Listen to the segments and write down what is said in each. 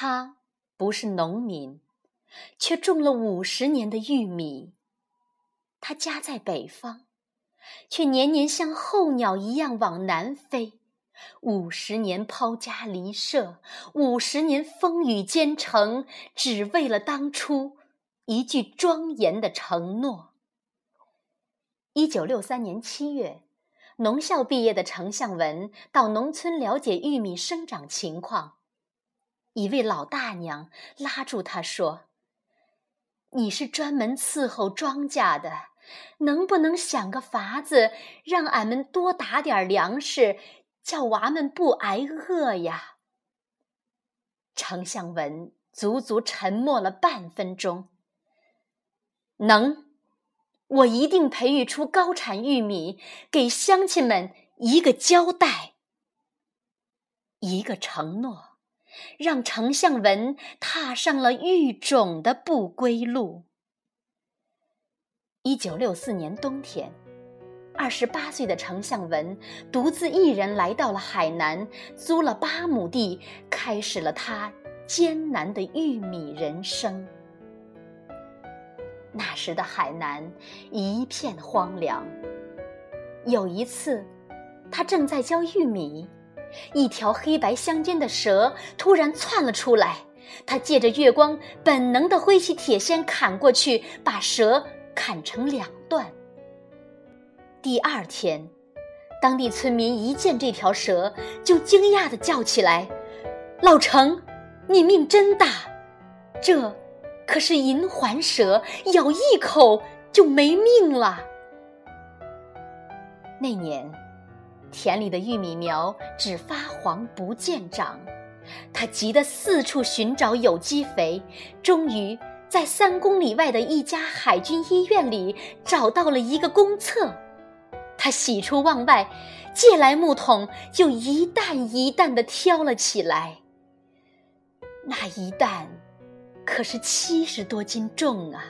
他不是农民，却种了五十年的玉米。他家在北方，却年年像候鸟一样往南飞。五十年抛家离舍，五十年风雨兼程，只为了当初一句庄严的承诺。一九六三年七月，农校毕业的程向文到农村了解玉米生长情况。一位老大娘拉住他说：“你是专门伺候庄稼的，能不能想个法子，让俺们多打点粮食，叫娃们不挨饿呀？”程相文足足沉默了半分钟。能，我一定培育出高产玉米，给乡亲们一个交代，一个承诺。让程向文踏上了育种的不归路。一九六四年冬天，二十八岁的程向文独自一人来到了海南，租了八亩地，开始了他艰难的玉米人生。那时的海南一片荒凉。有一次，他正在浇玉米。一条黑白相间的蛇突然窜了出来，他借着月光，本能地挥起铁锨砍过去，把蛇砍成两段。第二天，当地村民一见这条蛇，就惊讶地叫起来：“老程，你命真大！这可是银环蛇，咬一口就没命了。”那年。田里的玉米苗只发黄不见长，他急得四处寻找有机肥，终于在三公里外的一家海军医院里找到了一个公厕。他喜出望外，借来木桶就一担一担地挑了起来。那一担可是七十多斤重啊！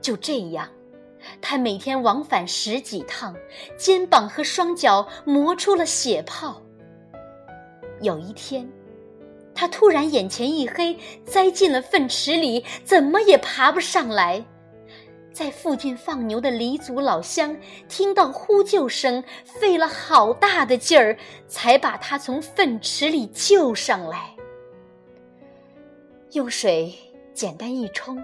就这样。他每天往返十几趟，肩膀和双脚磨出了血泡。有一天，他突然眼前一黑，栽进了粪池里，怎么也爬不上来。在附近放牛的黎族老乡听到呼救声，费了好大的劲儿，才把他从粪池里救上来。用水简单一冲。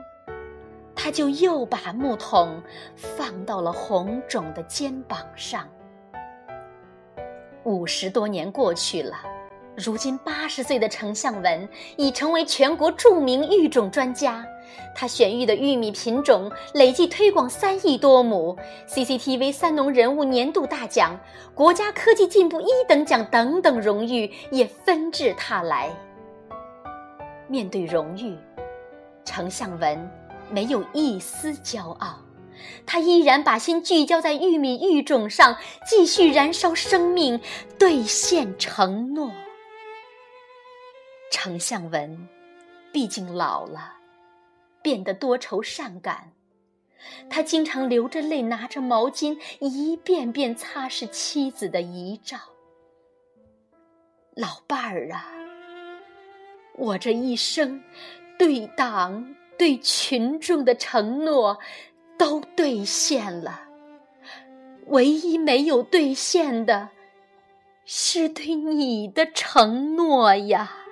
他就又把木桶放到了红肿的肩膀上。五十多年过去了，如今八十岁的程向文已成为全国著名育种专家。他选育的玉米品种累计推广三亿多亩，CCTV 三农人物年度大奖、国家科技进步一等奖等等荣誉也纷至沓来。面对荣誉，程向文。没有一丝骄傲，他依然把心聚焦在玉米育种上，继续燃烧生命，兑现承诺。程向文毕竟老了，变得多愁善感，他经常流着泪，拿着毛巾一遍遍擦拭妻子的遗照。老伴儿啊，我这一生对党。对群众的承诺都兑现了，唯一没有兑现的，是对你的承诺呀。